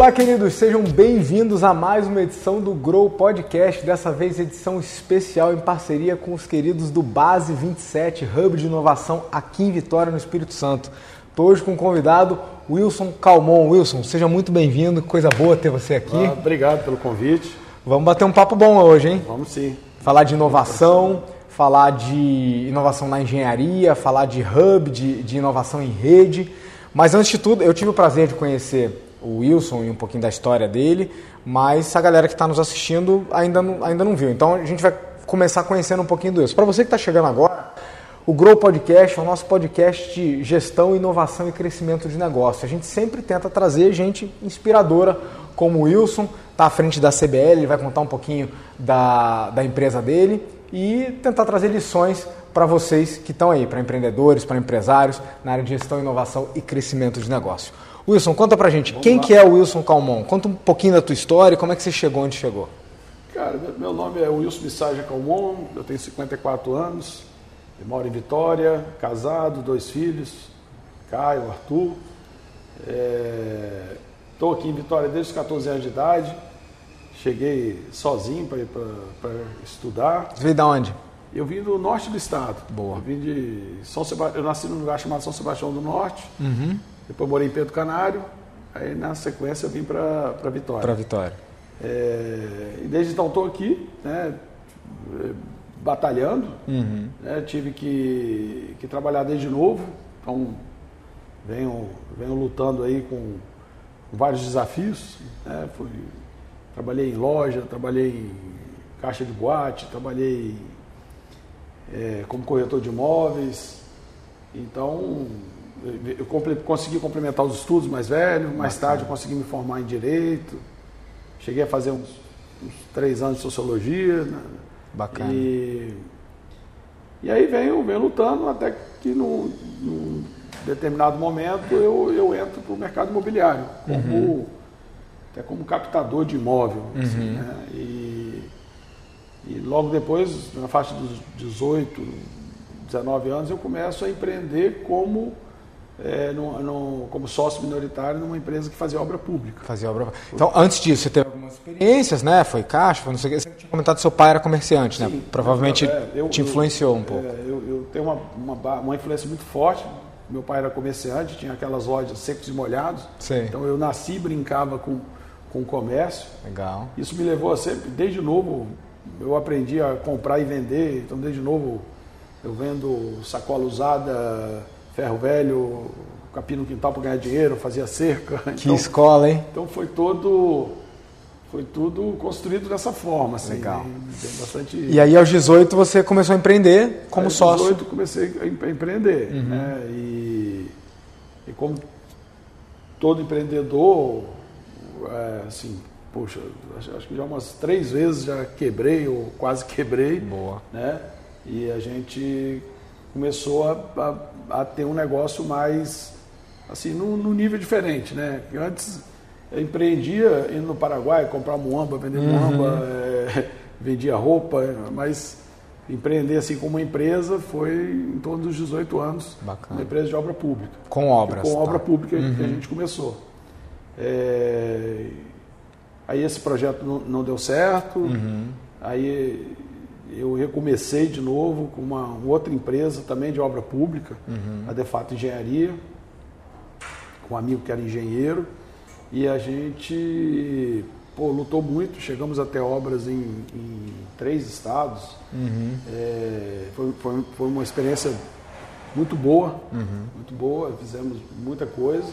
Olá, queridos, sejam bem-vindos a mais uma edição do Grow Podcast, dessa vez edição especial em parceria com os queridos do Base 27, Hub de Inovação aqui em Vitória, no Espírito Santo. Estou hoje com o convidado Wilson Calmon. Wilson, seja muito bem-vindo, coisa boa ter você aqui. Ah, obrigado pelo convite. Vamos bater um papo bom hoje, hein? Vamos sim. Falar de inovação, falar de inovação na engenharia, falar de hub, de, de inovação em rede. Mas antes de tudo, eu tive o prazer de conhecer o Wilson e um pouquinho da história dele, mas a galera que está nos assistindo ainda não, ainda não viu. Então a gente vai começar conhecendo um pouquinho do Wilson. Para você que está chegando agora, o Grow Podcast é o nosso podcast de gestão, inovação e crescimento de negócio. A gente sempre tenta trazer gente inspiradora, como o Wilson, está à frente da CBL, ele vai contar um pouquinho da, da empresa dele e tentar trazer lições para vocês que estão aí, para empreendedores, para empresários, na área de gestão, inovação e crescimento de negócio. Wilson, conta pra gente, Vamos quem lá. que é o Wilson Calmon? Conta um pouquinho da tua história, como é que você chegou onde chegou? Cara, meu nome é Wilson Bissaja Calmon, eu tenho 54 anos, moro em Vitória, casado, dois filhos, Caio, Arthur. Estou é... aqui em Vitória desde os 14 anos de idade, cheguei sozinho para estudar. Você veio de onde? Eu vim do norte do estado. Boa. Eu vim de São Sebastião, eu nasci num lugar chamado São Sebastião do Norte. Uhum. Depois morei em Pedro Canário, aí na sequência eu vim para Vitória. Para Vitória. É, e desde então estou aqui, né, batalhando, uhum. né, tive que, que trabalhar desde novo, então venho, venho lutando aí com vários desafios. Né, fui, trabalhei em loja, trabalhei em caixa de boate, trabalhei é, como corretor de imóveis. Então, eu consegui complementar os estudos mais velho, mais Bacana. tarde eu consegui me formar em Direito, cheguei a fazer uns, uns três anos de Sociologia. Né? Bacana. E, e aí venho, venho lutando até que num, num determinado momento eu, eu entro para o mercado imobiliário, como, uhum. até como captador de imóvel. Uhum. Assim, né? e, e logo depois, na faixa dos 18, 19 anos, eu começo a empreender como é, como sócio minoritário numa empresa que fazia obra pública. Fazia obra Então, antes disso, você teve algumas experiências, né? Foi caixa, foi não sei o que. Você tinha comentado que seu pai era comerciante, né? Sim, né? Provavelmente é, eu, te influenciou eu, um pouco. É, eu, eu, tenho uma, uma, uma, influência muito forte. Meu pai era comerciante, tinha aquelas lojas secos e molhados. Sim. Então, eu nasci e brincava com, com o comércio. Legal. Isso me levou a sempre, desde novo, eu aprendi a comprar e vender. Então, desde novo, eu vendo sacola usada ferro velho, capim no quintal para ganhar dinheiro, fazia cerca. Que então, escola, hein? Então foi todo foi tudo construído dessa forma, assim. Legal. bastante... E aí aos 18 você começou a empreender como aos sócio? Aos 18 comecei a empreender, uhum. né? E, e, como todo empreendedor, é, assim, poxa, acho, acho, que já umas três vezes já quebrei ou quase quebrei. Boa. Né? E a gente começou a, a, a ter um negócio mais, assim, num, num nível diferente, né? Antes eu empreendia indo no Paraguai, comprar muamba, vender uhum. muamba, é, vendia roupa, mas empreender assim como uma empresa foi em torno dos 18 anos. Bacana. Uma empresa de obra pública. Com obras. Com tá. obra pública uhum. que a gente começou. É, aí esse projeto não, não deu certo, uhum. aí eu recomecei de novo com uma outra empresa também de obra pública, uhum. a Defato Engenharia, com um amigo que era engenheiro, e a gente pô, lutou muito, chegamos até obras em, em três estados. Uhum. É, foi, foi, foi, uma experiência muito boa, uhum. muito boa, fizemos muita coisa,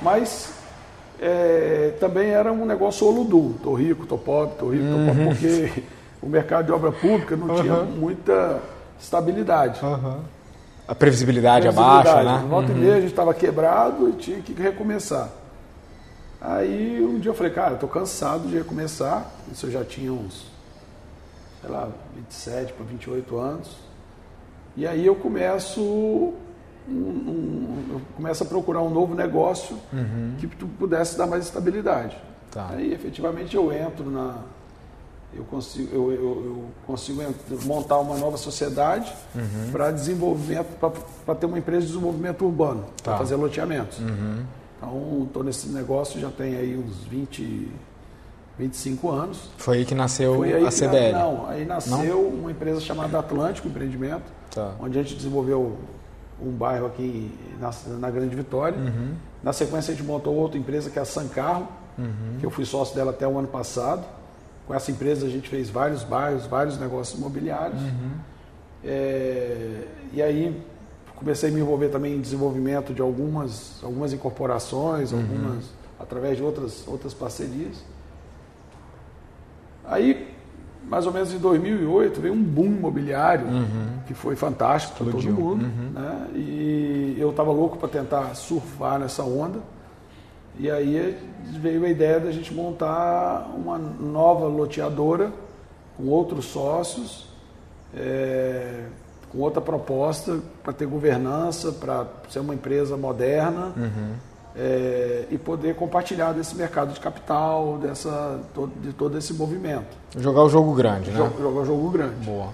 mas é, também era um negócio oludu, tô rico, tô pobre, tô rico, tô pobre, uhum. porque o mercado de obra pública não uhum. tinha muita estabilidade. Uhum. A previsibilidade, abaixo, né? Volta uhum. e meia a gente estava quebrado e tinha que recomeçar. Aí um dia eu falei, cara, estou cansado de recomeçar. Isso eu já tinha uns, sei lá, 27 para 28 anos. E aí eu começo, um, um, eu começo a procurar um novo negócio uhum. que pudesse dar mais estabilidade. Tá. Aí efetivamente eu entro na, eu consigo, eu, eu, eu consigo montar uma nova sociedade uhum. para desenvolvimento, para ter uma empresa de desenvolvimento urbano, tá. para fazer loteamentos. Uhum. Então, estou nesse negócio já tem aí uns 20, 25 anos. Foi aí que nasceu aí a CBL? Não, aí nasceu uma empresa chamada Atlântico Empreendimento, Tá. onde a gente desenvolveu um bairro aqui na, na Grande Vitória. Uhum. Na sequência, a gente montou outra empresa que é a Sancarro, Uhum. que eu fui sócio dela até o ano passado. Com essa empresa, a gente fez vários bairros, vários negócios imobiliários. Uhum. É, e aí, comecei a me envolver também em desenvolvimento de algumas, algumas incorporações, Uhum. algumas através de outras, outras parcerias. Aí, mais ou menos em 2008, veio um boom imobiliário que foi fantástico para todo Uhum. Mundo. Uhum. Né? E eu estava louco para tentar surfar nessa onda. E aí veio a ideia da gente montar uma nova loteadora com outros sócios, é, com outra proposta para ter governança, para ser uma empresa moderna é, e poder compartilhar desse mercado de capital, dessa, de todo esse movimento. Jogar o jogo grande, né? Jogar jogo, jogo grande. Boa.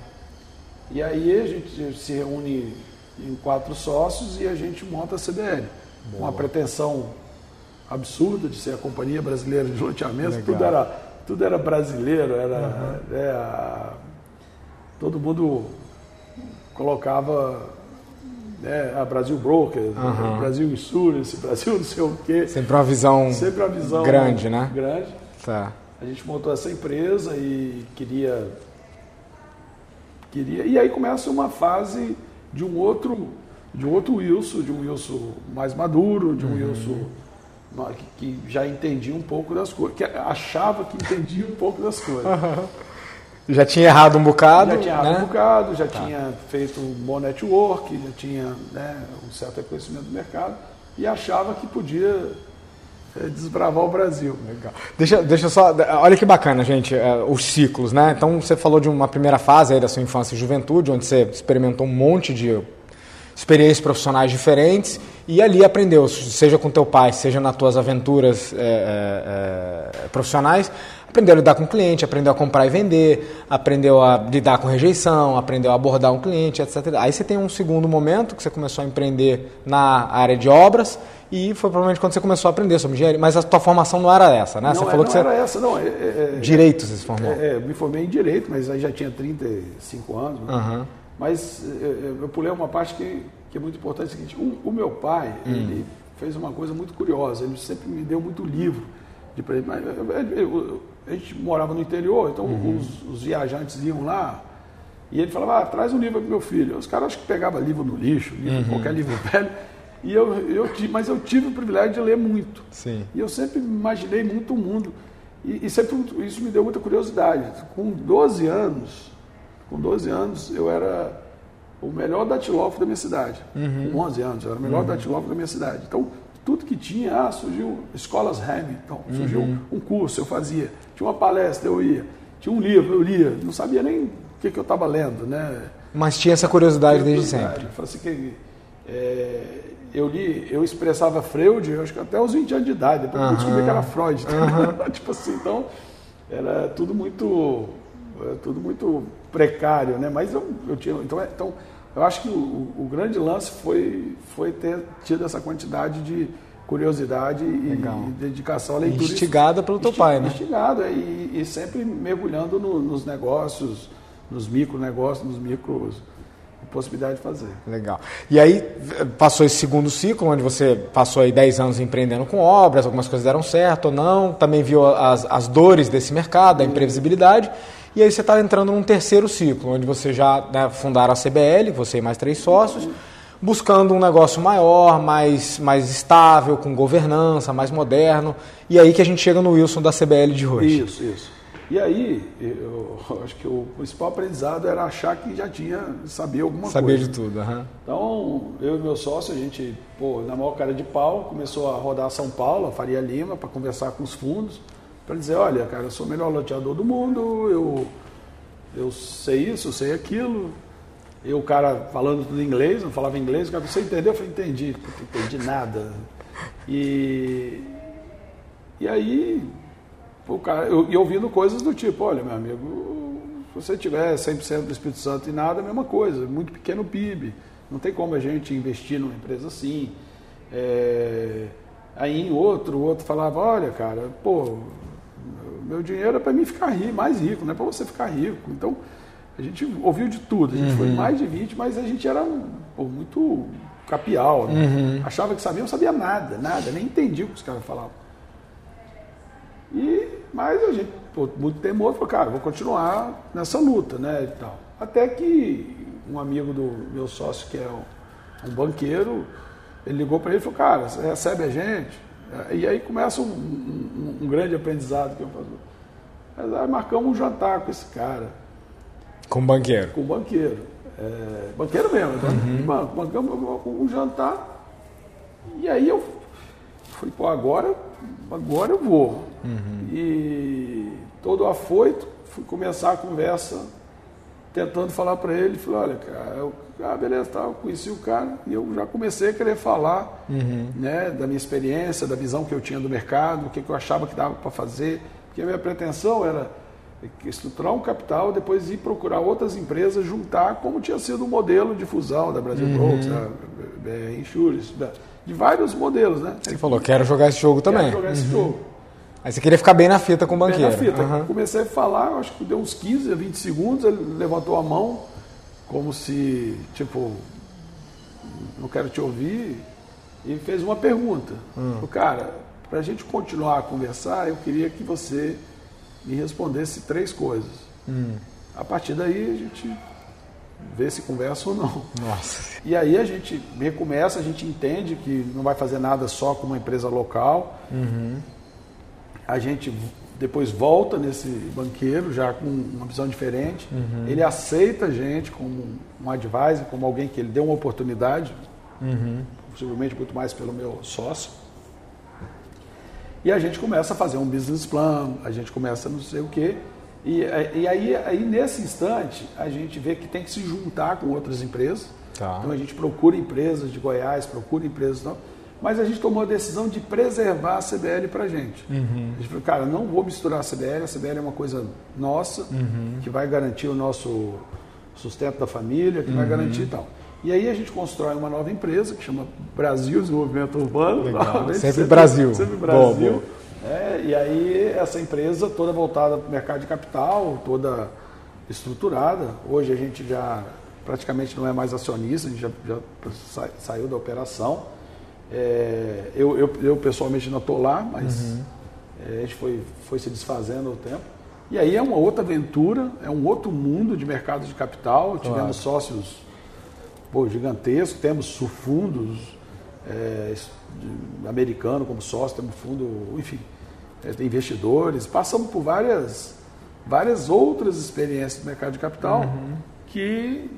E aí a gente se reúne em quatro sócios e a gente monta a CBL. Com uma pretensão absurda de ser a Companhia Brasileira de Loteamento. Legal. Tudo era, tudo era brasileiro, era, né, a- todo mundo colocava né, a Brasil Broker, Aham. Brasil Insurance, Brasil não sei o quê. Sempre uma visão Sempre a visão grande, né? grande. Tá. A gente montou essa empresa e queria. queria e aí começa uma fase de um outro, de um outro Wilson, de um Wilson mais maduro, de um Wilson ma- que, já entendia um pouco das coisas, que achava que entendia um pouco das coisas. Já tinha errado um bocado, Já tinha né? um bocado, já tinha feito um bom network, já tinha né, um certo reconhecimento do mercado e achava que podia eh, desbravar o Brasil. Legal. Deixa, deixa só. Olha que bacana, gente, é, os ciclos, né? Então você falou de uma primeira fase aí da sua infância e juventude, onde você experimentou um monte de experiências profissionais diferentes e ali aprendeu, seja com teu pai, seja nas tuas aventuras é, é, profissionais, aprendeu a lidar com o cliente, aprendeu a comprar e vender, aprendeu a lidar com rejeição, aprendeu a abordar um cliente, etc. Aí você tem um segundo momento que você começou a empreender na área de obras e foi provavelmente quando você começou a aprender sobre engenharia, mas a tua formação não era essa, né? Não, você falou não que você era essa, não. É, é- é- direito você se formou. É, é, me formei em Direito, mas aí já tinha 35 anos. né? Aham. Mas é, é, eu pulei uma parte que, que é muito importante, é o seguinte, o, o meu pai, Hum. ele fez uma coisa muito curiosa, ele sempre me deu muito livro. De, pre- mas, é, eu- a gente morava no interior, então Uhum. os, os viajantes iam lá, e ele falava, ah, traz um livro para meu filho. Os caras acho que pegavam livro no lixo, livro, Uhum. qualquer livro velho, e eu, eu, mas eu tive o privilégio de ler muito. Sim. E eu sempre imaginei muito o mundo. E, e sempre isso me deu muita curiosidade. Com 12 anos, com 12 anos, eu era o melhor datilógrafo da minha cidade. Com 11 anos, eu era o melhor datilógrafo da minha cidade. Então, tudo que tinha, ah, surgiu escolas Hamilton, surgiu um curso, eu fazia. Tinha uma palestra, eu ia. Tinha um livro, eu lia. Não sabia nem o que, que eu estava lendo, né? Mas tinha essa curiosidade desde sempre. Eu assim que é, eu li, eu expressava Freud, eu acho que até os 20 anos de idade, depois eu descobri que era Freud. tipo assim, então era tudo muito, era tudo muito precário, né? Mas eu, eu tinha, então, é- então eu acho que o, o grande lance foi, foi ter tido essa quantidade de curiosidade e, e dedicação à leitura. Instigada pelo teu pai, né? Instigado, é, e, e sempre mergulhando no- nos negócios, nos micronegócios, nos micros, possibilidade de fazer. Legal. E aí v- passou esse segundo ciclo, onde você passou aí 10 anos empreendendo com obras, algumas coisas deram certo ou não, também viu as, as dores desse mercado, a imprevisibilidade, e aí você está entrando num terceiro ciclo, onde você já né, fundaram a CBL, você e mais três sócios, buscando um negócio maior, mais, mais estável, com governança, mais moderno, e aí que a gente chega no Wilson da CBL de hoje. Isso, isso. E aí, eu acho que o principal aprendizado era achar que já tinha, sabia alguma Saber coisa. de tudo. aham. Então, eu e meu sócio, a gente, pô, na maior cara de pau, começou a rodar São Paulo, a Faria Lima, para conversar com os fundos, para dizer, olha, cara, eu sou o melhor loteador do mundo, eu, eu sei isso, eu sei aquilo. E o cara falando tudo em inglês, não falava inglês, o cara, você entendeu? Eu falei, entendi, Puta, entendi nada. E, e aí, o cara, eu, e ouvindo coisas do tipo, olha, meu amigo, se você tiver 100% do Espírito Santo e nada, é a mesma coisa, muito pequeno PIB. Não tem como a gente investir numa empresa assim. É, Aí em outro, o outro falava, olha, cara, pô, meu dinheiro é para mim ficar rico, mais rico, não é para você ficar rico. Então, a gente ouviu de tudo, a gente uhum. foi mais de 20, mas a gente era pô, muito capial, né? uhum. achava que sabia, não sabia nada, nada, nem entendia o que os caras falavam. E, mas a gente, pô, muito teimoso, falou, cara, vou continuar nessa luta, né, e tal. Até que um amigo do meu sócio, que é um, um banqueiro, ele ligou para ele e falou, cara, você recebe a gente? E aí começa um, um, um grande aprendizado que eu faço. Mas aí marcamos um jantar com esse cara. Com o banqueiro? Com o banqueiro. É, banqueiro mesmo, né? Uhum. Marcamos um jantar. E aí eu falei, pô, agora, agora eu vou. Uhum. E todo afoito, fui começar a conversa, tentando falar para ele. Falei, olha, cara, eu, ah, beleza, tá, eu conheci o cara e eu já comecei a querer falar uhum. né, da minha experiência, da visão que eu tinha do mercado, o que, que eu achava que dava para fazer. Porque a minha pretensão era estruturar um capital, depois ir procurar outras empresas, juntar, como tinha sido o modelo de fusão da Brasil uhum. Brokers, da BR Insurance, de vários modelos, né? Você falou, quero jogar esse jogo também. Quero jogar esse uhum. jogo. Aí você queria ficar bem na fita com o banqueiro. Bem na fita. Uhum. Comecei a falar, acho que deu uns 15 a 20 segundos, ele levantou a mão, como se, tipo, não quero te ouvir, e fez uma pergunta. Hum. Cara, para a gente continuar a conversar, eu queria que você me respondesse três coisas. Hum. A partir daí a gente vê se conversa ou não. Nossa. E aí a gente recomeça, a gente entende que não vai fazer nada só com uma empresa local. Uhum. A gente depois volta nesse banqueiro já com uma visão diferente. Uhum. Ele aceita a gente como um advisor, como alguém que ele deu uma oportunidade, uhum. possivelmente muito mais pelo meu sócio. E a gente começa a fazer um business plan, a gente começa não sei o quê. E, e aí, aí, nesse instante, a gente vê que tem que se juntar com outras empresas. Tá. Então a gente procura empresas de Goiás, procura empresas. Não, mas a gente tomou a decisão de preservar a CBL para a gente. Uhum. A gente falou, cara, não vou misturar a CBL, a CBL é uma coisa nossa, uhum. que vai garantir o nosso sustento da família, que uhum. vai garantir e tal. E aí a gente constrói uma nova empresa que chama Brasil Desenvolvimento Urbano. Sempre, sempre, Brasil. Sempre Brasil. Boa, boa. É, e aí essa empresa toda voltada para o mercado de capital, toda estruturada. Hoje a gente já praticamente não é mais acionista, a gente já, já saiu da operação. É, eu, eu, eu, pessoalmente não estou lá, mas uhum. é, a gente foi, foi se desfazendo ao tempo. E aí é uma outra aventura, é um outro mundo de mercado de capital. Claro. Tivemos sócios pô, gigantesco, temos fundos é, americanos como sócio, temos fundo, enfim, é, investidores, passamos por várias, várias outras experiências do mercado de capital uhum. que,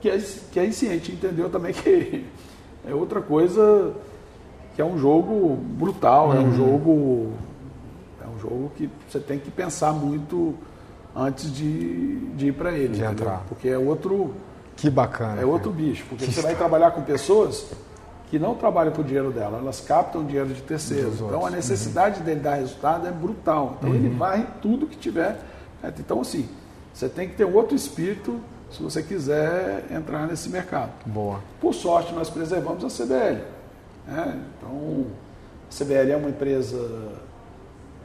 que, que aí sim a gente entendeu também que é outra coisa que é um jogo brutal, uhum. é um uhum. jogo é um jogo que você tem que pensar muito antes de, de ir para ele, de entrar. porque é outro que bacana. É outro cara. bicho, porque que você vai trabalhar com pessoas que não trabalham por dinheiro dela, elas captam dinheiro de terceiros. Então a necessidade uhum. dele dar resultado é brutal. Então uhum. ele em tudo que tiver. Então, assim, você tem que ter um outro espírito se você quiser entrar nesse mercado. Boa. Por sorte, nós preservamos a CBL. Né? Então, a CBL é uma empresa,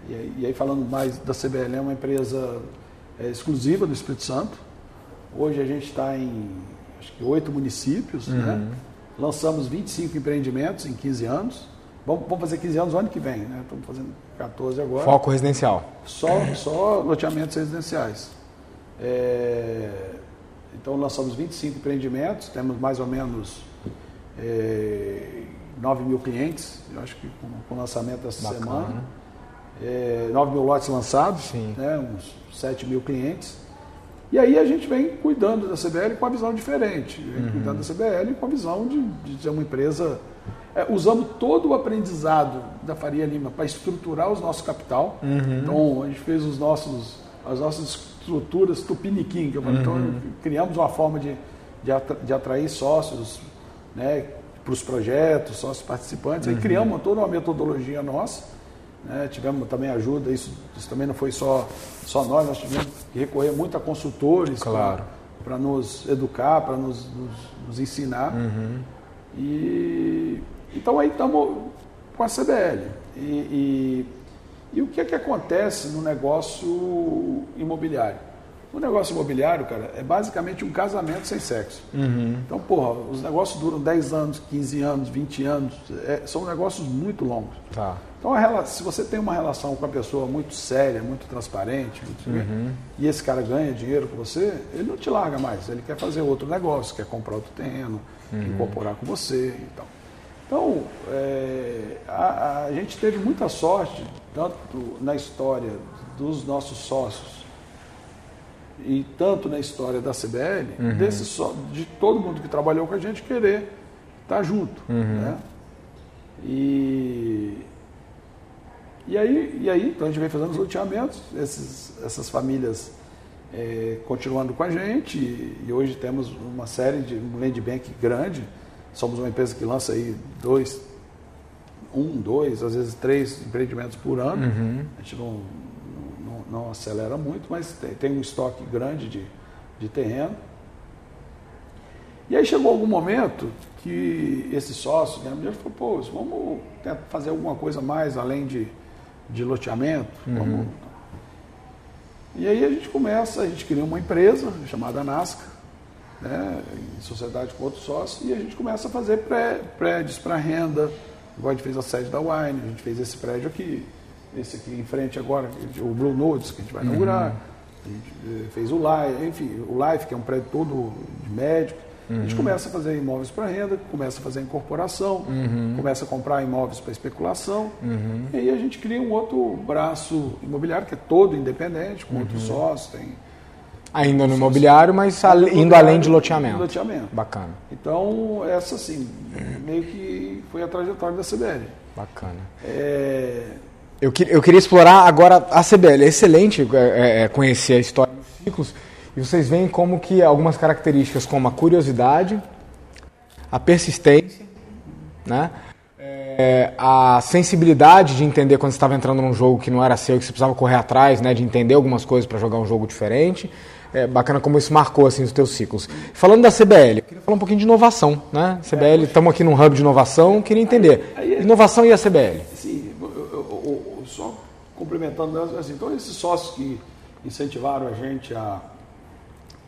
e aí, e aí falando mais da CBL, é uma empresa é, exclusiva do Espírito Santo. Hoje a gente está em acho que oito municípios, né? uhum. né? lançamos 25 empreendimentos em 15 anos. Vamos, vamos fazer 15 anos no ano que vem, né? Estamos fazendo 14 agora. Foco residencial. Só, só loteamentos residenciais. É, então lançamos 25 empreendimentos, temos mais ou menos é, 9 mil clientes, eu acho que com, com o lançamento dessa Bacana. semana. É, 9 mil lotes lançados, né? uns 7 mil clientes. E aí a gente vem cuidando da CBL com uma visão diferente, vem uhum. cuidando da CBL com a visão de, de ser uma empresa. É, usando todo o aprendizado da Faria Lima para estruturar os nossos capital. Uhum. Então a gente fez os nossos, as nossas estruturas tupiniquim, que eu falo. Então, uhum. Criamos uma forma de, de, de atrair sócios né, para os projetos, sócios participantes. Aí uhum. criamos toda uma metodologia nossa né? Tivemos também ajuda, isso, isso, também não foi só, só nós, nós tivemos que recorrer muito a consultores claro. para nos educar, para nos, nos, nos, ensinar. Uhum. E, então aí estamos com a CBL. E, e, e o que é que acontece no negócio imobiliário? O negócio imobiliário, cara, é basicamente um casamento sem sexo. Uhum. Então, porra, os negócios duram 10 anos, 15 anos, 20 anos. É, são negócios muito longos. Tá. Então, a, se você tem uma relação com a pessoa muito séria, muito transparente, muito uhum. e esse cara ganha dinheiro com você, ele não te larga mais. Ele quer fazer outro negócio, quer comprar outro terreno, uhum. incorporar com você e tal. Então, é, a, a gente teve muita sorte, tanto na história dos nossos sócios, e tanto na história da CBL, uhum. desse de todo mundo que trabalhou com a gente querer estar junto. Uhum. Né? E, e, aí, e aí, então a gente vem fazendo os loteamentos, esses, essas famílias é, continuando com a gente, e, e, hoje temos uma série de um land bank grande. Somos uma empresa que lança aí dois, um, dois, às vezes três empreendimentos por ano. Uhum. A gente não não acelera muito, mas tem, tem um estoque grande de, de terreno. E aí chegou algum momento que esse sócio, né, falou, pô, vamos fazer alguma coisa mais além de, de loteamento. Uhum. Vamos... E aí a gente começa, a gente cria uma empresa chamada Nasca, né, em sociedade com outros sócios, e a gente começa a fazer pré, prédios para renda, igual a gente fez a sede da Wine, a gente fez esse prédio aqui, esse aqui em frente agora, o Blue Notes, que a gente vai inaugurar. Uhum. A gente eh, fez o Life, enfim, o Life, que é um prédio todo de médico. Uhum. A gente uhum. começa a fazer imóveis para renda, começa a fazer incorporação, uhum. começa a comprar imóveis para especulação. Uhum. E aí a gente cria um outro braço imobiliário que é todo independente, com outros uhum. sócios, tem Ainda no imobiliário, mas indo além de loteamento. loteamento. Bacana. Então, essa assim, meio que foi a trajetória da CBL. Bacana. É, eu, eu queria explorar agora a CBL. É excelente é, é, é, conhecer a história dos ciclos e vocês veem como que algumas características como a curiosidade, a persistência, né? É, a sensibilidade de entender quando você estava entrando num jogo que não era seu, que você precisava correr atrás, né, de entender algumas coisas para jogar um jogo diferente. É bacana como isso marcou assim os teus ciclos. Falando da CBL, eu queria falar um pouquinho de inovação, né? CBL, estamos aqui num hub de inovação, queria entender inovação e a CBL. Sim, complementando, assim, então esses sócios que incentivaram a gente a,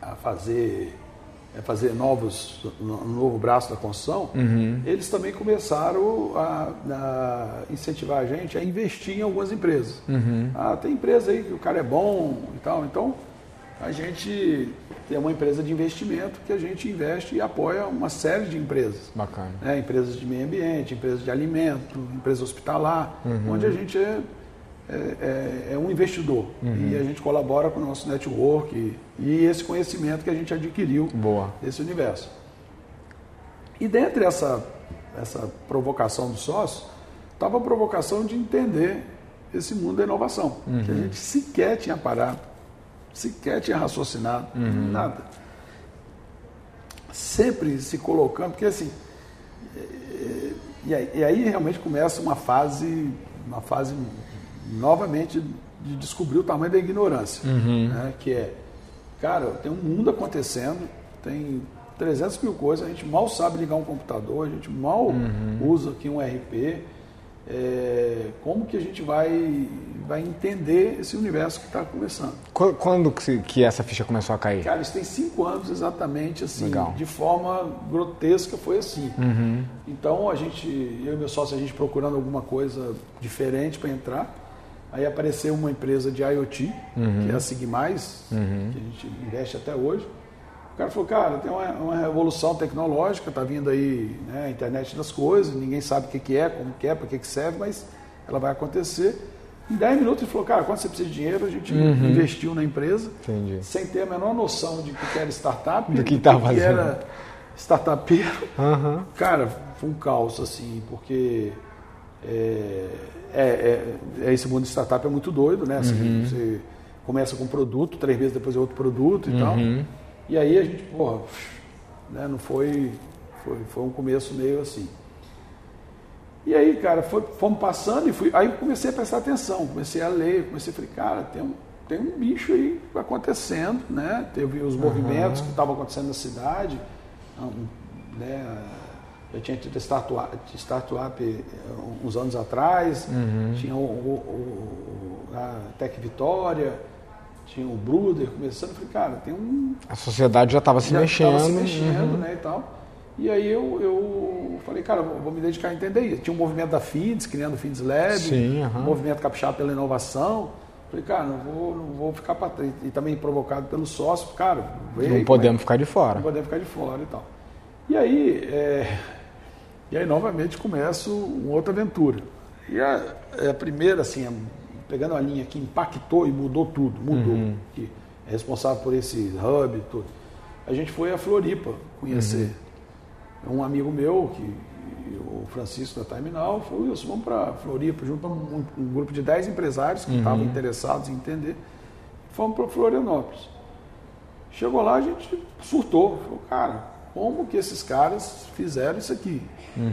a fazer fazer novos um novo braço da construção, uhum. eles também começaram a, a, incentivar a gente a investir em algumas empresas. Uhum. Ah, tem empresa aí que o cara é bom e tal, então a gente tem uma empresa de investimento que a gente investe e apoia uma série de empresas. Bacana. Né? Empresas de meio ambiente, empresas de alimento, empresa hospitalar, uhum. onde a gente é é, é, é, um investidor uhum. e a gente colabora com o nosso network e, e, esse conhecimento que a gente adquiriu Boa. desse universo. E dentre essa, essa provocação do sócio, estava a provocação de entender esse mundo da inovação, uhum. que a gente sequer tinha parado, sequer tinha raciocinado, uhum. nada. Sempre se colocando, porque assim, e aí, e aí realmente começa uma fase, uma fase novamente de descobrir o tamanho da ignorância, uhum. né? que é, cara, tem um mundo acontecendo, tem 300 mil coisas, a gente mal sabe ligar um computador, a gente mal uhum. usa aqui um RP, é, como que a gente vai, vai entender esse universo que está começando? Quando que essa ficha começou a cair? Cara, isso tem cinco anos exatamente assim, Legal. de forma grotesca foi assim. Uhum. Então a gente, eu e meu sócio, a gente procurando alguma coisa diferente para entrar. Aí apareceu uma empresa de IoT, uhum. que é a Sigmais, uhum. que a gente investe até hoje. O cara falou, cara, tem uma, uma revolução tecnológica, está vindo aí né, a internet das coisas, ninguém sabe o que, que é, como que é, para que, que serve, mas ela vai acontecer. Em 10 minutos ele falou, cara, quando você precisa de dinheiro, a gente uhum. investiu na empresa, Entendi. sem ter a menor noção de que era startup, do que, estava fazendo. era startupeiro. Cara, foi um caos, assim, porque é, é, é, é, esse mundo de startup é muito doido, né? Assim, uhum. Você começa com um produto, três meses depois é outro produto e uhum. tal. E aí a gente, porra, né, não foi, foi, foi um começo meio assim. E aí, cara, foi, fomos passando e fui, aí comecei a prestar atenção, comecei a ler, comecei a falar, cara, tem um, tem um bicho aí acontecendo, né? Teve os movimentos uhum. que estavam acontecendo na cidade, né? Já tinha tido startup, startup eh, uns anos atrás, Uhum. tinha o, o- o- a Tech Vitória, tinha o Bruder começando. Eu falei, cara, tem um, A sociedade já estava se já mexendo. tava se mexendo, uhum. né, e tal. E aí eu, eu falei, cara, eu vou me dedicar a entender isso. Tinha um movimento da FIDS, criando o FIDS Lab, Sim, aham. um movimento capixaba pela inovação. Falei, cara, não vou, não vou ficar para trás. E também provocado pelo sócio, cara, aí Não como podemos é- ficar de fora. não podemos ficar de fora e tal. E aí, é, e aí novamente começo uma outra aventura. E a, a primeira, assim, a- pegando a linha que impactou e mudou tudo, mudou, que é responsável por esse hub e tudo. A gente foi a Floripa conhecer. Um amigo meu, que, o Francisco da Time Now, falou, Wilson, vamos para Floripa, junto um, um grupo de 10 empresários que estavam interessados em entender. Fomos para Florianópolis. Chegou lá, a gente surtou. Falou, cara, como que esses caras fizeram isso aqui?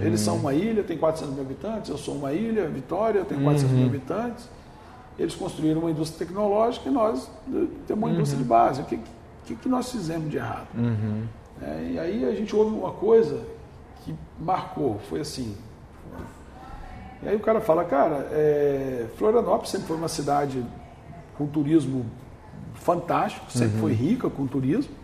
Eles são uma ilha, tem 400 mil habitantes, eu sou uma ilha, Vitória tem 400 mil habitantes. Eles construíram uma indústria tecnológica e nós temos uma indústria de base. O que, que, que nós fizemos de errado? É, e aí a gente ouve uma coisa que marcou, foi assim. E aí o cara fala, cara, é, Florianópolis sempre foi uma cidade com turismo fantástico, sempre foi rica com turismo.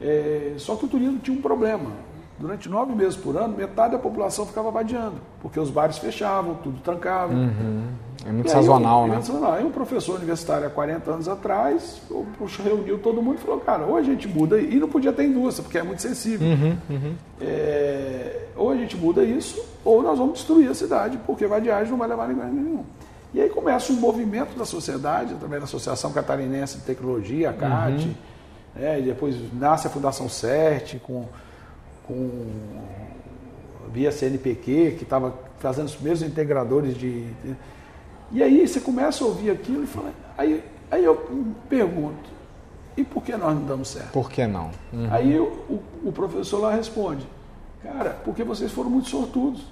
É, só que o turismo tinha um problema. Durante nove meses por ano, metade da população ficava vadiando, porque os bares fechavam, tudo trancava. É muito E aí, sazonal, um- né? muito sazonal. Aí um professor universitário há 40 anos atrás, reuniu todo mundo e falou, cara, ou a gente muda, e não podia ter indústria, porque é muito sensível. Uhum, É, ou a gente muda isso, ou nós vamos destruir a cidade, porque vadiagem não vai levar a lugar nenhum. E aí começa um movimento da sociedade, através da Associação Catarinense de Tecnologia, a CAT, né, e depois nasce a Fundação CERT, com, com via CNPq, que estava fazendo os primeiros integradores de, E aí você começa a ouvir aquilo e fala. Aí, aí eu me pergunto, e por que nós não damos certo? Por que não? Uhum. Aí o, o- o professor lá responde, cara, porque vocês foram muito sortudos.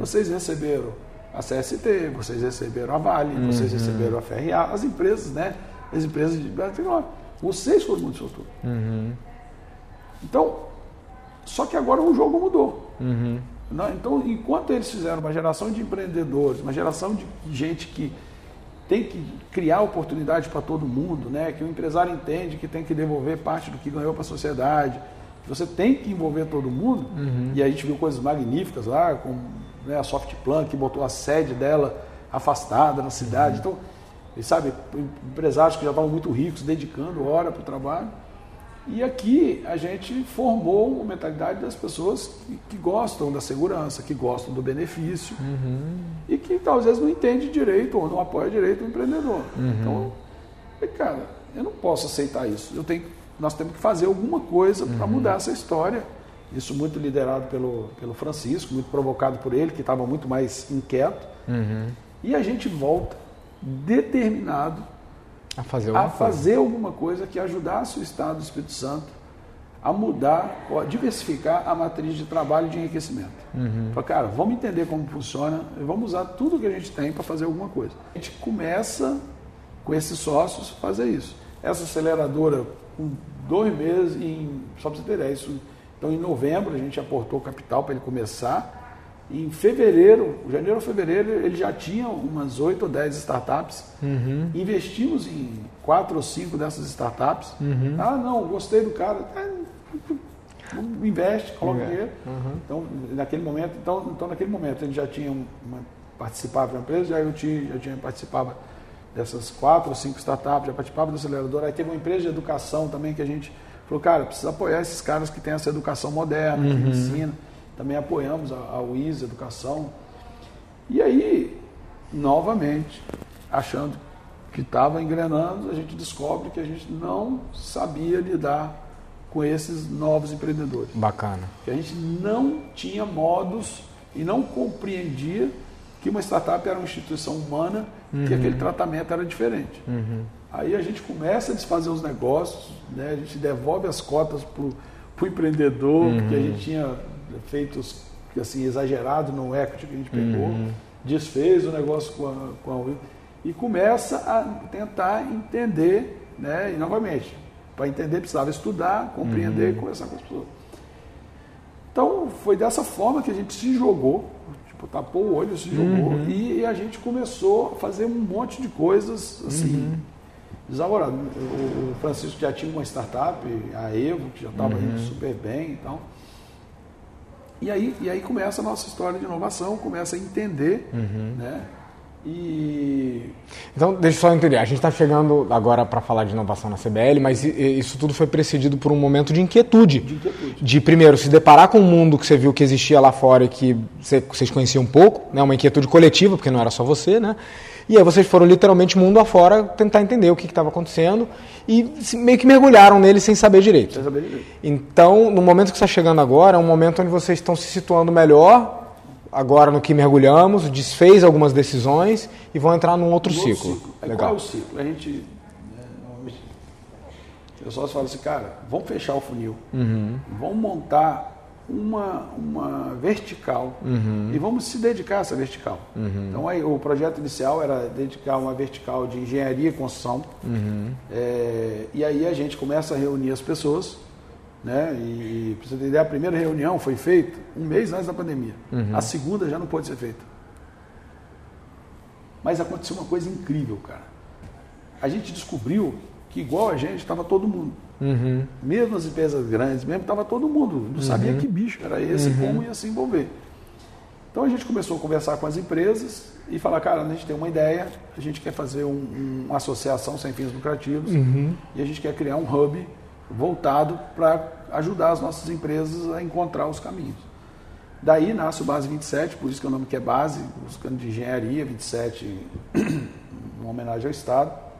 Vocês receberam a CST, vocês receberam a Vale, vocês receberam a FRA, as empresas, né? As empresas de tecnologia. Vocês foram muito sortudos. Então, só que agora o jogo mudou. Né? Então, enquanto eles fizeram uma geração de empreendedores, uma geração de gente que tem que criar oportunidade para todo mundo, né? que o empresário entende que tem que devolver parte do que ganhou para a sociedade, que você tem que envolver todo mundo, e a gente viu coisas magníficas lá, com né, a Softplan, que botou a sede dela afastada na cidade. Então, e sabe, empresários que já estavam muito ricos, dedicando hora para o trabalho. E aqui a gente formou uma mentalidade das pessoas que, que gostam da segurança, que gostam do benefício e que talvez não entende direito ou não apoia direito o empreendedor. Então, eu falei, cara, eu não posso aceitar isso. Eu tenho, nós temos que fazer alguma coisa para mudar essa história. Isso muito liderado pelo, pelo Francisco, muito provocado por ele, que estava muito mais inquieto. E a gente volta determinado A fazer a alguma coisa. fazer alguma coisa que ajudasse o Estado do Espírito Santo a mudar, ou a diversificar a matriz de trabalho e de enriquecimento. Falei, cara, vamos entender como funciona e vamos usar tudo que a gente tem para fazer alguma coisa. A gente começa com esses sócios a fazer isso. Essa aceleradora, com dois meses, em, só para você ter ideia, isso, então em novembro a gente aportou capital para ele começar. Em fevereiro, janeiro ou fevereiro, ele já tinha umas 8 ou 10 startups. Investimos em quatro ou cinco dessas startups. Ah, não, gostei do cara. É, investe, coloca dinheiro. Então, naquele momento, então, então, naquele momento, ele já tinha uma, participava da empresa, já eu tinha, já tinha participava dessas quatro ou cinco startups, já participava do acelerador. Aí teve uma empresa de educação também que a gente falou, cara, precisa apoiar esses caras que têm essa educação moderna, que ensina. Também apoiamos a, a WIS Educação. E aí, novamente, achando que estava engrenando, a gente descobre que a gente não sabia lidar com esses novos empreendedores. Bacana. Que a gente não tinha modos e não compreendia que uma startup era uma instituição humana, que aquele tratamento era diferente. Aí a gente começa a desfazer os negócios, né? a gente devolve as cotas para o empreendedor, porque a gente tinha feito assim, exagerado no equity que a gente pegou, desfez o negócio com a, com a e começa a tentar entender, né? e novamente, para entender precisava estudar, compreender e conversar com as pessoas. Então foi dessa forma que a gente se jogou, tipo, tapou o olho, se jogou uhum. e, e, a gente começou a fazer um monte de coisas assim. Uhum. Desaborado. O Francisco já tinha uma startup, a Evo, que já estava uhum. indo super bem e tal. E aí, e aí começa a nossa história de inovação, começa a entender, uhum. né? E... Então, deixa eu só entender. A gente está chegando agora para falar de inovação na CBL, mas isso tudo foi precedido por um momento de inquietude. De inquietude. De, primeiro, se deparar com um mundo que você viu que existia lá fora e que vocês conheciam um pouco, né? uma inquietude coletiva, porque não era só você, né? E aí vocês foram literalmente mundo afora tentar entender o que estava acontecendo e meio que mergulharam nele sem saber direito. Sem saber direito. Então, no momento que está chegando agora, é um momento onde vocês estão se situando melhor agora no que mergulhamos, desfez algumas decisões e vão entrar num outro ciclo. ciclo. Legal. Qual é o ciclo? A gente. Eu só falo assim, cara, vamos fechar o funil, uhum. vamos montar uma, uma vertical uhum. e vamos se dedicar a essa vertical. Uhum. Então aí, o projeto inicial era dedicar uma vertical de engenharia e construção. Uhum. É, e aí a gente começa a reunir as pessoas né? E, para você ideia, a primeira reunião foi feita um mês antes da pandemia. Uhum. A segunda já não pôde ser feita. Mas aconteceu uma coisa incrível, cara. A gente descobriu que igual a gente estava todo mundo. Uhum. Mesmo as empresas grandes, mesmo estava todo mundo. Não uhum. sabia que bicho era esse, uhum. como ia se envolver. Então a gente começou a conversar com as empresas e falar, cara, a gente tem uma ideia, a gente quer fazer um, uma associação sem fins lucrativos uhum. e a gente quer criar um hub voltado para ajudar as nossas empresas a encontrar os caminhos. Daí nasce o Base 27, por isso que o nome que é Base, buscando de engenharia 27, uma homenagem ao Estado.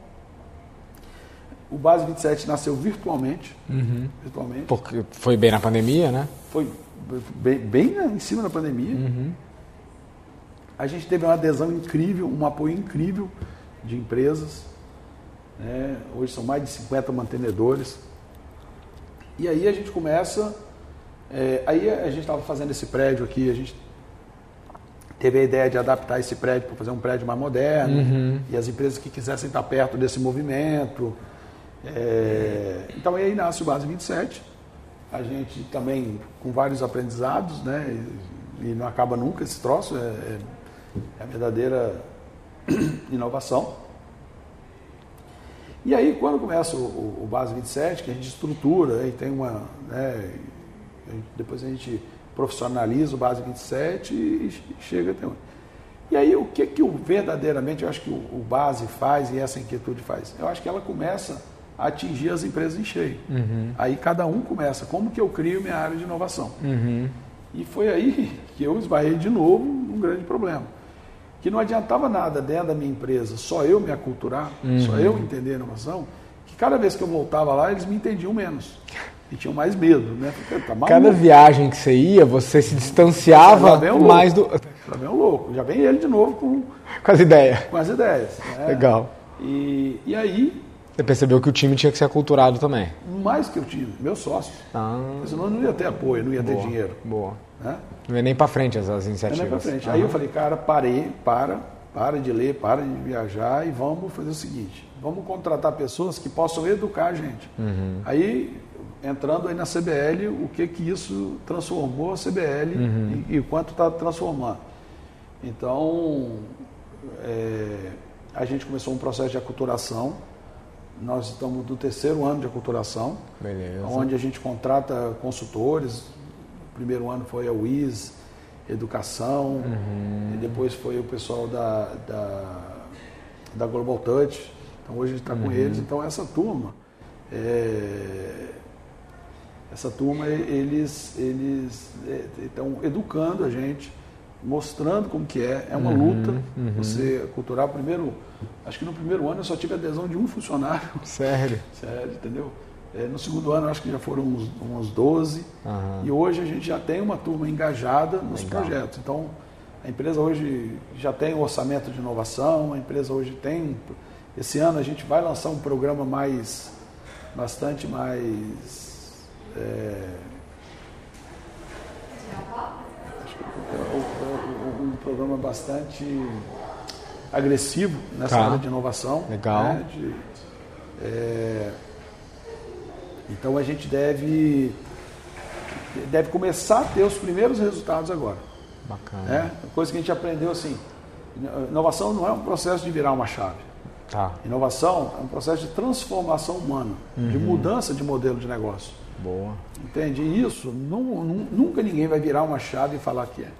O Base 27 nasceu virtualmente. Uhum. virtualmente. Porque foi bem na pandemia, né? Foi bem, bem em cima da pandemia. Uhum. A gente teve uma adesão incrível, um apoio incrível de empresas. Né? Hoje são mais de 50 mantenedores. E aí a gente começa. É, aí a gente estava fazendo esse prédio aqui, a gente teve a ideia de adaptar esse prédio para fazer um prédio mais moderno. Uhum. E as empresas que quisessem estar perto desse movimento. É, então aí nasce o Base 27. A gente também com vários aprendizados, né? E, e não acaba nunca esse troço, é, é, é a verdadeira inovação. E aí, quando começa o, o, Base 27, que a gente estrutura, e tem uma. Né, depois a gente profissionaliza o Base 27 e chega até onde. E aí, o que, que o, verdadeiramente eu acho que o, o, Base faz e essa inquietude faz? Eu acho que ela começa a atingir as empresas em cheio. Uhum. Aí cada um começa, como que eu crio minha área de inovação? Uhum. E foi aí que eu esbarrei de novo num grande problema que não adiantava nada dentro da minha empresa, só eu me aculturar, uhum. só eu entender a inovação, que cada vez que eu voltava lá, eles me entendiam menos. E tinham mais medo, né? Tá cada viagem que você ia, você se distanciava mais do. Já vem o louco, já vem ele de novo com, com as ideias. Com as ideias. Né? Legal. E, e aí. Você percebeu que o time tinha que ser aculturado também? Mais que o time, meus sócios. Ah. Senão não ia ter apoio, não ia boa, ter dinheiro. Boa. Né? Não ia nem para frente as, as iniciativas. Não ia para frente. Uhum. Aí eu falei, cara, parei, para, para de ler, para de viajar e vamos fazer o seguinte: vamos contratar pessoas que possam educar a gente. Uhum. Aí, entrando aí na CBL, o que que isso transformou a CBL uhum. e, e quanto está transformando. Então, é, a gente começou um processo de aculturação. Nós estamos no terceiro ano de aculturação, Beleza. onde a gente contrata consultores, o primeiro ano foi a WIS, Educação, uhum. e depois foi o pessoal da, da, da Global Touch. Então hoje a gente está uhum. com eles. Então essa turma, é, essa turma eles eles estão é, educando a gente, mostrando como que é. É uma uhum. luta. Uhum. Você culturar primeiro, acho que no primeiro ano eu só tive adesão de um funcionário. Sério? Sério, entendeu? É, no segundo ano, acho que já foram uns, uns 12. Uhum. E hoje a gente já tem uma turma engajada nos Legal. projetos. Então, a empresa hoje já tem um orçamento de inovação, a empresa hoje tem. Esse ano a gente vai lançar um programa mais. bastante mais. É, acho que é um, um programa bastante agressivo nessa tá. área de inovação. Legal. Né, de, é, então a gente deve deve começar a ter os primeiros resultados agora. Bacana. Né? Coisa que a gente aprendeu assim, inovação não é um processo de virar uma chave. Tá. Inovação é um processo de transformação humana, de mudança de modelo de negócio. Boa. Entende? E isso nu- nunca ninguém vai virar uma chave e falar que é.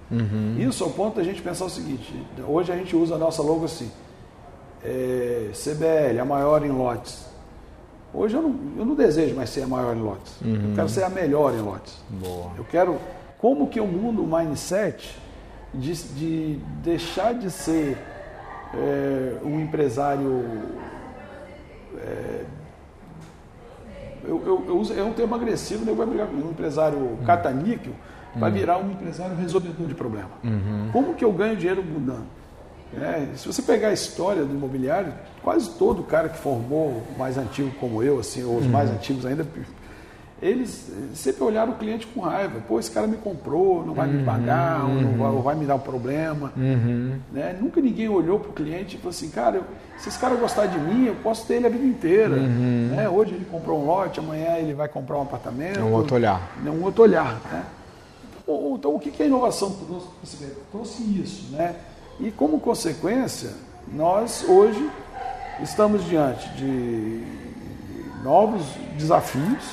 Isso ao ponto da gente pensar o seguinte: hoje a gente usa a nossa logo assim, é, CBL, a maior em lotes. Hoje eu não, eu não desejo mais ser a maior em lotes. Eu quero ser a melhor em lotes. Boa. Eu quero como que eu mudo o mindset de, de deixar de ser é, um empresário. é, eu, eu- eu uso, é um termo agressivo, né? vai brigar comigo. Um empresário cataníquel vai virar um empresário resolvedor de problema. Como que eu ganho dinheiro mudando? É, se você pegar a história do imobiliário, quase todo cara que formou, mais antigo como eu, assim, ou os mais antigos ainda, eles sempre olharam o cliente com raiva. Pô, esse cara me comprou, não vai me pagar, ou, não vai, ou vai me dar um problema. Né? Nunca ninguém olhou para o cliente e falou assim, cara, eu- se esse cara gostar de mim, eu posso ter ele a vida inteira. Né? Hoje ele comprou um lote, amanhã ele vai comprar um apartamento. É um outro olhar. É um outro olhar. Né? Então, então, o que que a inovação trouxe? Trouxe isso. Né? E como consequência, nós hoje estamos diante de novos desafios,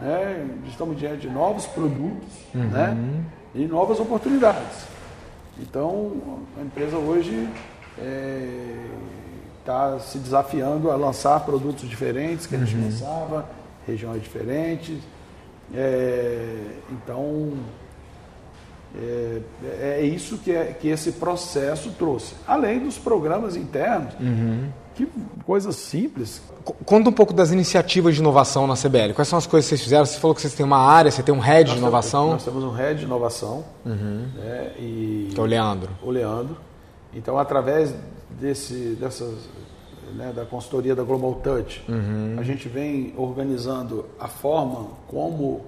né? estamos diante de novos produtos né? e novas oportunidades. Então, a empresa hoje está se desafiando a lançar produtos diferentes que a gente lançava, regiões diferentes. É, então, é, é isso que, é- que esse processo trouxe. Além dos programas internos, que coisas simples. Co- Conta um pouco das iniciativas de inovação na CBL. Quais são as coisas que vocês fizeram? Você falou que vocês têm uma área, você tem um head de Nós inovação, Temos, nós temos um head de inovação, né, e que é o Leandro. o Leandro. Então, através desse, dessas, né, da consultoria da Global Touch, a gente vem organizando a forma como,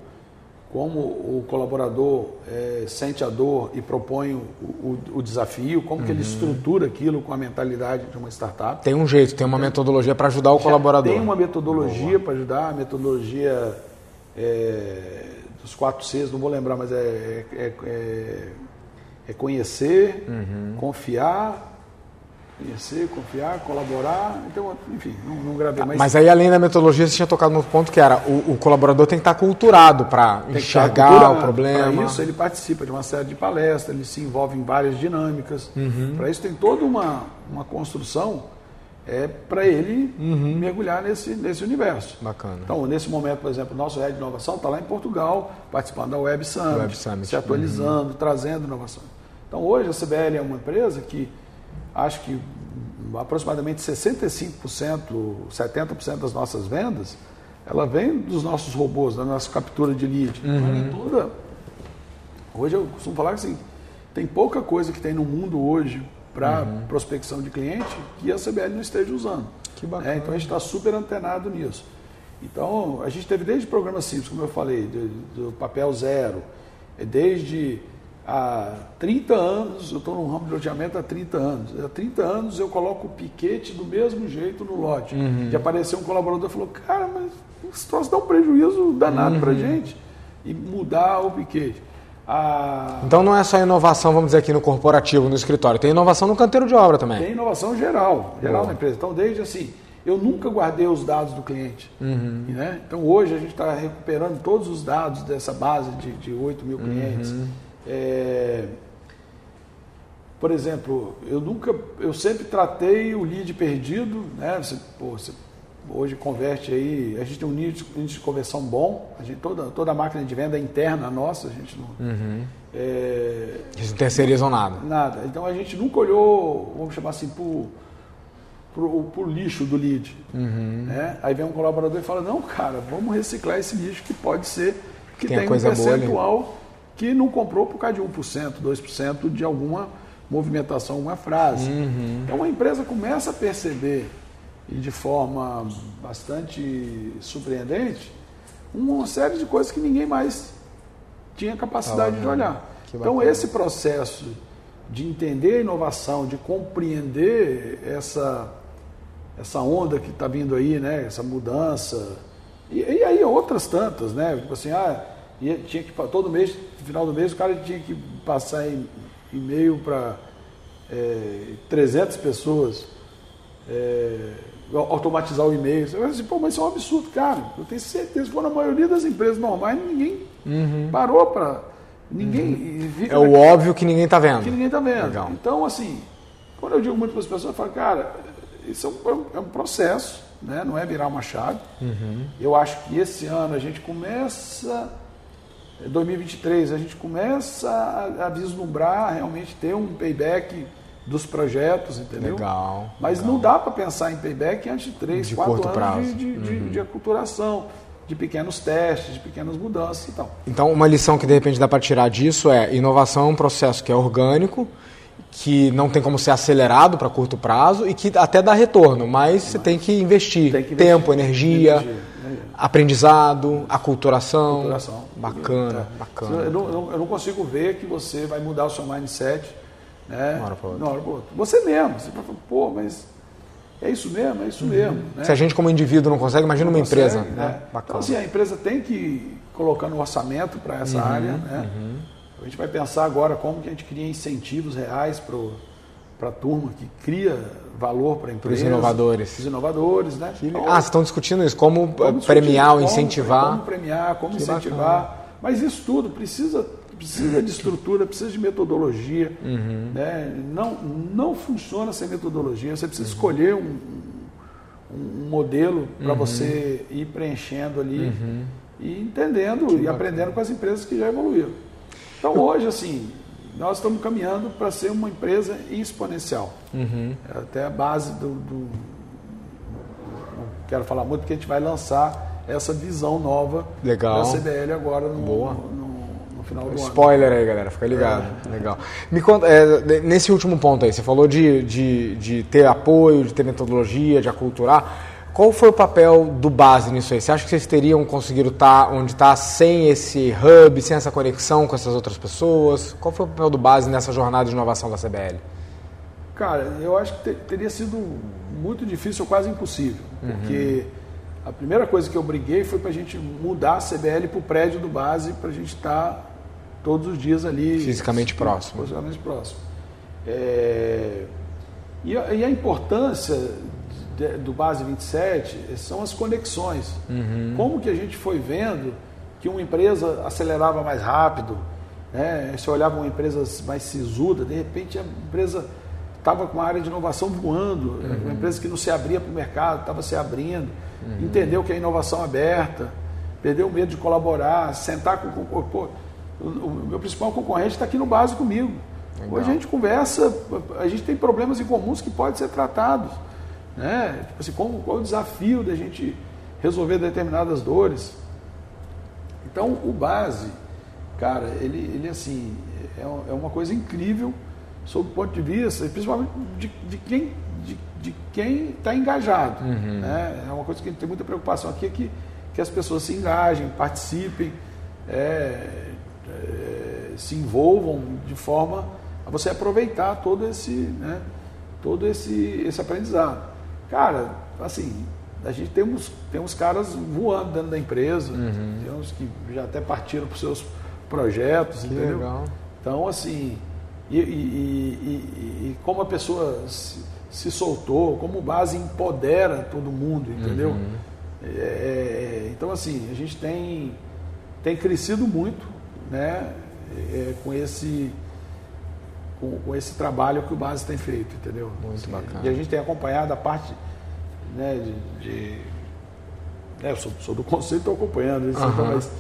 como o colaborador eh, sente a dor e propõe o, o- o desafio, como que ele estrutura aquilo com a mentalidade de uma startup. Tem um jeito, tem uma metodologia para ajudar o colaborador. Tem uma metodologia para ajudar, a metodologia é, dos quatro Cs, não vou lembrar, mas é, é, é- é conhecer, Uhum. confiar, conhecer, confiar, colaborar. Então, enfim, não, não gravei, mas, Mas aí, além da metodologia, você tinha tocado no ponto que era o, o colaborador tem que estar culturado para enxergar culturado. o problema. Para isso, ele participa de uma série de palestras, ele se envolve em várias dinâmicas. Uhum. Para isso, tem toda uma, uma construção é, para ele Uhum. mergulhar nesse, nesse universo. Bacana. Então, nesse momento, por exemplo, o nosso Head de Inovação está lá em Portugal, participando da Web Summit, Web Summit. Uhum. se atualizando, trazendo inovação. Então, hoje a CBL é uma empresa que acho que aproximadamente 65%, 70% das nossas vendas, ela vem dos nossos robôs, da nossa captura de lead. Uhum. é toda... Hoje eu costumo falar que assim, tem pouca coisa que tem no mundo hoje para prospecção de cliente que a CBL não esteja usando. Uhum. Que bacana. É, então a gente está super antenado nisso. Então a gente teve desde programas simples, como eu falei, do, do papel zero, desde há 30 anos, eu estou no ramo de loteamento há 30 anos. Há 30 anos eu coloco o piquete do mesmo jeito no lote. Uhum. De aparecer um colaborador e falou, cara, mas esse troço dá um prejuízo danado Uhum. para gente. E mudar o piquete. A- Então não é só inovação, vamos dizer aqui no corporativo, no escritório. Tem inovação no canteiro de obra também. Tem inovação geral, geral Boa. na empresa. Então, desde assim, eu nunca guardei os dados do cliente. Uhum. Né? Então, hoje a gente está recuperando todos os dados dessa base de, de 8 mil clientes. Uhum. É, por exemplo, eu nunca, eu sempre tratei o lead perdido, né? Você, pô, você hoje converte aí, a gente tem um índice, de conversão bom, a gente, toda, toda a máquina de venda é interna nossa, a gente não. Uhum. é, Eles não terceirizam nada. Nada. Então a gente nunca olhou, vamos chamar assim, pro, pro, pro lixo do lead. Uhum. né? Aí vem um colaborador e fala, não, cara, vamos reciclar esse lixo que pode ser que Tem tem um coisa boa ali. percentual que não comprou por causa de 1%, 2% de alguma movimentação, uma frase. Uhum. Então a empresa começa a perceber, e de forma bastante surpreendente, uma série de coisas que ninguém mais tinha capacidade de olhar. Que Então esse processo de entender a inovação, de compreender essa, essa onda que está vindo aí, né? essa mudança, e, e aí outras tantas, né? Tipo assim, ah, E tinha que, todo mês, no final do mês, o cara tinha que passar e-mail para é, 300 pessoas, é, automatizar o e-mail. Você vai assim, pô, mas isso é um absurdo, cara. Eu tenho certeza que na maioria das empresas normais ninguém uhum. parou para. Ninguém. Uhum. É o óbvio que ninguém está vendo. Que ninguém está vendo. Legal. Então, assim, quando eu digo muito para as pessoas, eu falo, cara, isso é um, é um processo, né? não é virar uma chave. Uhum. Eu acho que esse ano a gente começa 2023 a gente começa a, a, vislumbrar realmente ter um payback dos projetos, entendeu? Legal. Mas legal. não dá para pensar em payback antes de 3, de 4 anos prazo. de, de, uhum. de aculturação, de pequenos testes, de pequenas mudanças e tal. Então, uma lição que de repente dá para tirar disso é inovação é um processo que é orgânico, que não tem como ser acelerado para curto prazo e que até dá retorno, mas, mas você tem que investir, tem que investir tempo, energia. energia Aprendizado, aculturação. aculturação. Bacana, é. bacana. Eu não, eu não, consigo ver que você vai mudar o seu mindset. Né? Uma hora para outra. outra. Você mesmo. Você fala, pô, mas é isso mesmo, é isso uhum. mesmo. Né? Se a gente como indivíduo não consegue, imagina não uma consegue, empresa. Né? né? Então, assim, a empresa tem que colocar no orçamento para essa uhum, área. Né? Uhum. A gente vai pensar agora como que a gente cria incentivos reais para a turma que cria valor para a empresa. Para os inovadores. Os inovadores, né? Então, ah, vocês estão discutindo isso, como premiar ou incentivar. Como premiar, como que incentivar. Bacana. Mas isso tudo precisa, precisa de estrutura, precisa de metodologia. Uhum. Né? Não, não funciona sem metodologia. Você precisa uhum. escolher um, um modelo para uhum. você ir preenchendo ali uhum. e entendendo que e bacana. aprendendo com as empresas que já evoluíram. Então hoje, assim, nós estamos caminhando para ser uma empresa exponencial. Uhum. É até a base do, do, Não quero falar muito, porque a gente vai lançar essa visão nova Legal. da CBL agora no, Boa. no, no final do Spoiler ano. aí, galera, fica ligado. É. Legal. Me conta, é, nesse último ponto aí, você falou de, de, de ter apoio, de ter metodologia, de aculturar. Qual foi o papel do base nisso aí? Você acha que vocês teriam conseguido estar tá onde está sem esse hub, sem essa conexão com essas outras pessoas? Qual foi o papel do base nessa jornada de inovação da CBL? Cara, eu acho que teria sido muito difícil ou quase impossível. Uhum. Porque a primeira coisa que eu briguei foi para a gente mudar a CBL para o prédio do base, para a gente estar tá todos os dias ali. Fisicamente próximo. Fisicamente próximo. É... E, a, e a importância do Base 27 são as conexões. Uhum. Como que a gente foi vendo que uma empresa acelerava mais rápido, né? você olhava uma empresa mais sisuda, de repente a empresa estava com uma área de inovação voando, uhum. uma empresa que não se abria para o mercado, estava se abrindo, uhum. entendeu que é inovação aberta, perdeu o medo de colaborar, sentar com o pô, o meu principal concorrente está aqui no base comigo. Legal. Hoje a gente conversa, a gente tem problemas em comuns que podem ser tratados. Né? Tipo assim, como, qual o desafio da gente resolver determinadas dores? Então, o base, cara, ele, ele assim, é, é uma coisa incrível sob o ponto de vista, principalmente de, de quem de, de quem está engajado. Uhum. Né? É uma coisa que a gente tem muita preocupação aqui, é que, que as pessoas se engajem, participem, é, é, se envolvam de forma a você aproveitar todo esse, né, todo esse, esse aprendizado. Cara, assim, a gente tem uns, tem uns caras voando dentro da empresa, uhum. tem uns que já até partiram para os seus projetos, que entendeu? Legal. Então, assim, e, e, e, e como a pessoa se, se, soltou, como base empodera todo mundo, entendeu? Uhum. É, é, então, assim, a gente tem, tem crescido muito né, é, com esse com, com, esse trabalho que o Base tem feito, entendeu? Muito bacana. E a gente tem acompanhado a parte né, de. de né, eu sou, sou, do conselho estou acompanhando isso, uhum. mas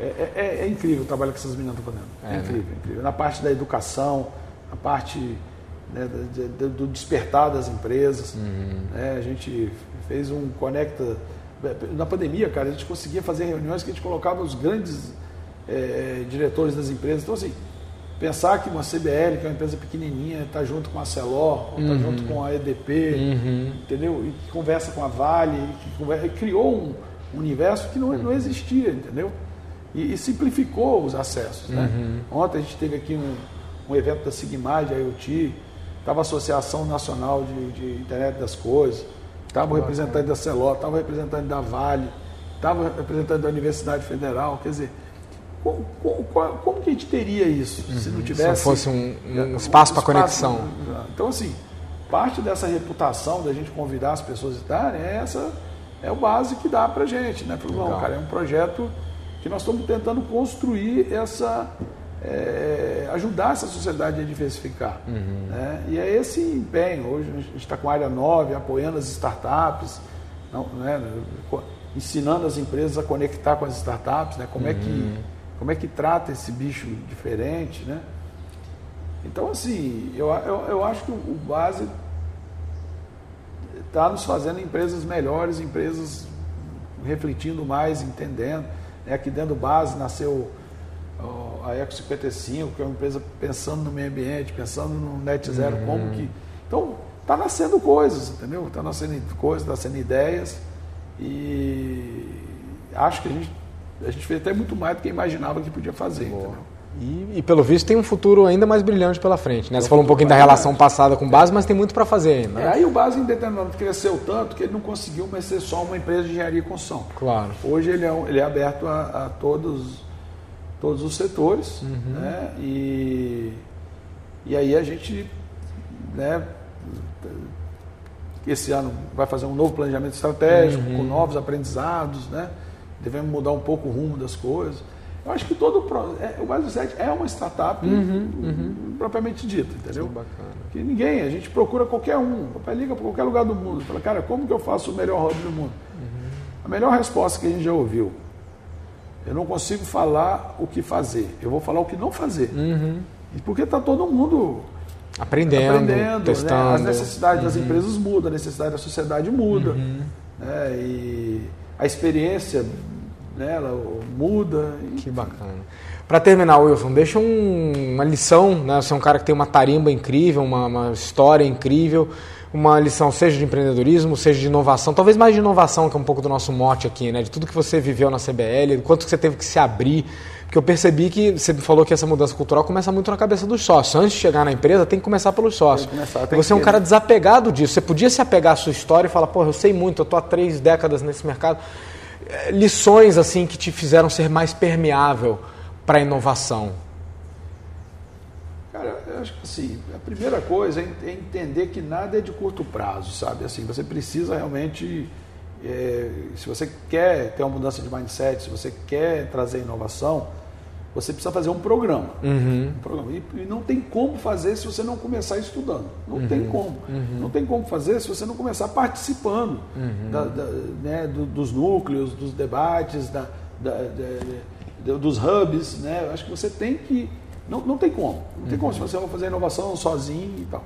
é, é, é, é, incrível o trabalho que essas meninas estão fazendo. É, é incrível, né? incrível. Na parte da educação, na parte né, de, do despertar das empresas. Uhum. Né, a gente fez um conecta. Na pandemia, cara, a gente conseguia fazer reuniões que a gente colocava os grandes é, diretores das empresas. Então, assim, Pensar que uma CBL, que é uma empresa pequenininha, está junto com a Celor, está uhum. junto com a EDP, uhum. entendeu? E que conversa com a Vale, que conversa, criou um universo que não, uhum. não existia, entendeu? E, e, simplificou os acessos. Né? Uhum. Ontem a gente teve aqui um, um evento da Sigmar de IoT, estava a Associação Nacional de, de Internet das Coisas, estava o representante da Celor, estava o representante da Vale, estava o representante da Universidade Federal, quer dizer, como, como, como, que a gente teria isso uhum. se não tivesse. Se fosse um, um espaço para conexão. Então, assim, parte dessa reputação da gente convidar as pessoas a estarem é essa é o base que dá para gente, né? Não, cara, é um projeto que nós estamos tentando construir essa é, ajudar essa sociedade a diversificar. Uhum. Né? E é esse empenho. Hoje a gente está com a área 9, apoiando as startups, não, né? ensinando as empresas a conectar com as startups, né? como, uhum. é que, uhum. Como é que trata esse bicho diferente. Né? Então, assim, eu, eu, eu acho que o base está nos fazendo empresas melhores, empresas refletindo mais, entendendo. Né? Aqui dentro do base nasceu a Eco 55, que é uma empresa pensando no meio ambiente, pensando no net zero, uhum. como que. Então, está nascendo coisas, entendeu? Está nascendo coisas, está nascendo ideias. E acho que a gente, a gente fez até muito mais do que imaginava que podia fazer? E, e, pelo visto tem um futuro ainda mais brilhante pela frente. Né? Você falou um pouquinho da relação passada com o Base, mas tem muito para fazer ainda. Né? É, aí o Base em determinado cresceu tanto que ele não conseguiu mais ser só uma empresa de engenharia e construção. Claro. Hoje ele é, ele é aberto a, a todos todos os setores, uhum. né? E, e aí a gente, né, esse ano vai fazer um novo planejamento estratégico, uhum. com novos aprendizados, né? Devemos mudar um pouco o rumo das coisas. Eu acho que todo é, o Brasil 7 é uma startup uhum, uhum. propriamente dita, entendeu? Sim, que ninguém, a gente procura qualquer um, papai liga para qualquer lugar do mundo, fala, cara, como que eu faço o melhor hobby do mundo? Uhum. A melhor resposta que a gente já ouviu eu não consigo falar o que fazer, eu vou falar o que não fazer. Uhum. Porque está todo mundo aprendendo, aprendendo testando. Né? As necessidades uhum. das empresas mudam, a necessidade da sociedade muda. Uhum. Né? E a experiência né, ela muda. Que bacana. Para terminar, Wilson, deixa um, uma lição, né? Você é um cara que tem uma tarimba incrível, uma, uma história incrível uma lição, seja de empreendedorismo, seja de inovação, talvez mais de inovação, que é um pouco do nosso mote aqui, né? De tudo que você viveu na CBL, do quanto que você teve que se abrir. Porque eu percebi que você falou que essa mudança cultural começa muito na cabeça dos sócios. Antes de chegar na empresa, tem que começar pelos sócios. Começar, você é um cara desapegado disso. Você podia se apegar à sua história e falar, pô, eu sei muito, eu estou há três décadas nesse mercado. É, lições assim que te fizeram ser mais permeável para a inovação. Cara, eu acho que assim, a primeira coisa é, é entender que nada é de curto prazo, sabe? Assim, você precisa realmente, é, se você quer ter uma mudança de mindset, se você quer trazer inovação, você precisa fazer um programa. Uhum. Um programa. E, e, não tem como fazer se você não começar estudando. Não uhum. tem como. Uhum. Não tem como fazer se você não começar participando uhum. da, da, né, do, dos núcleos, dos debates, da, dos hubs. Né? Acho que você tem que não, não tem como. Não tem como se você vai fazer inovação sozinho e tal.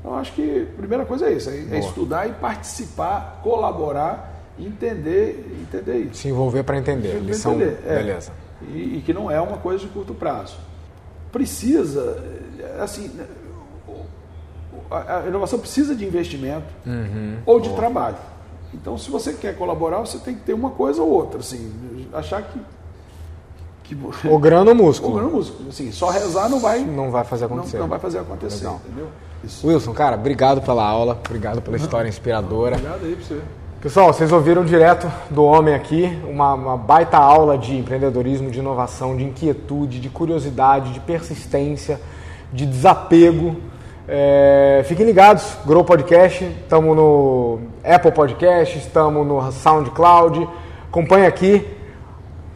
Então, acho que a primeira coisa é isso, é, é estudar e participar, colaborar entender, entender isso. Se envolver para entender. Lição, entender. É. Beleza. E, e, que não é uma coisa de curto prazo. Precisa, assim, a, a inovação precisa de investimento uhum. ou de Boa. trabalho. Então, se você quer colaborar, você tem que ter uma coisa ou outra. Assim, achar que que... O grano ou músculo? O músculo. Assim, só rezar não vai... Não vai fazer acontecer. Não, não vai fazer acontecer. Wilson, cara, obrigado pela aula, obrigado pela história inspiradora. Obrigado aí pra você. Pessoal, vocês ouviram direto do homem aqui, uma, uma, baita aula de empreendedorismo, de inovação, de inquietude, de curiosidade, de persistência, de desapego. É, fiquem ligados, Grow Podcast, estamos no Apple Podcast, estamos no SoundCloud. Acompanhe aqui,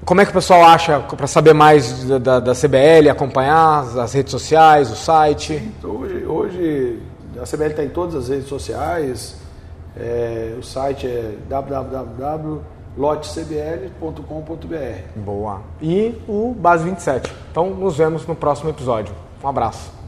como é que o pessoal acha para saber mais da, da, da, CBL, acompanhar as redes sociais, o site? Hoje, hoje a CBL está em todas as redes sociais. É, o site é www.lotecbl.com.br. Boa. E o Base 27. Então nos vemos no próximo episódio. Um abraço.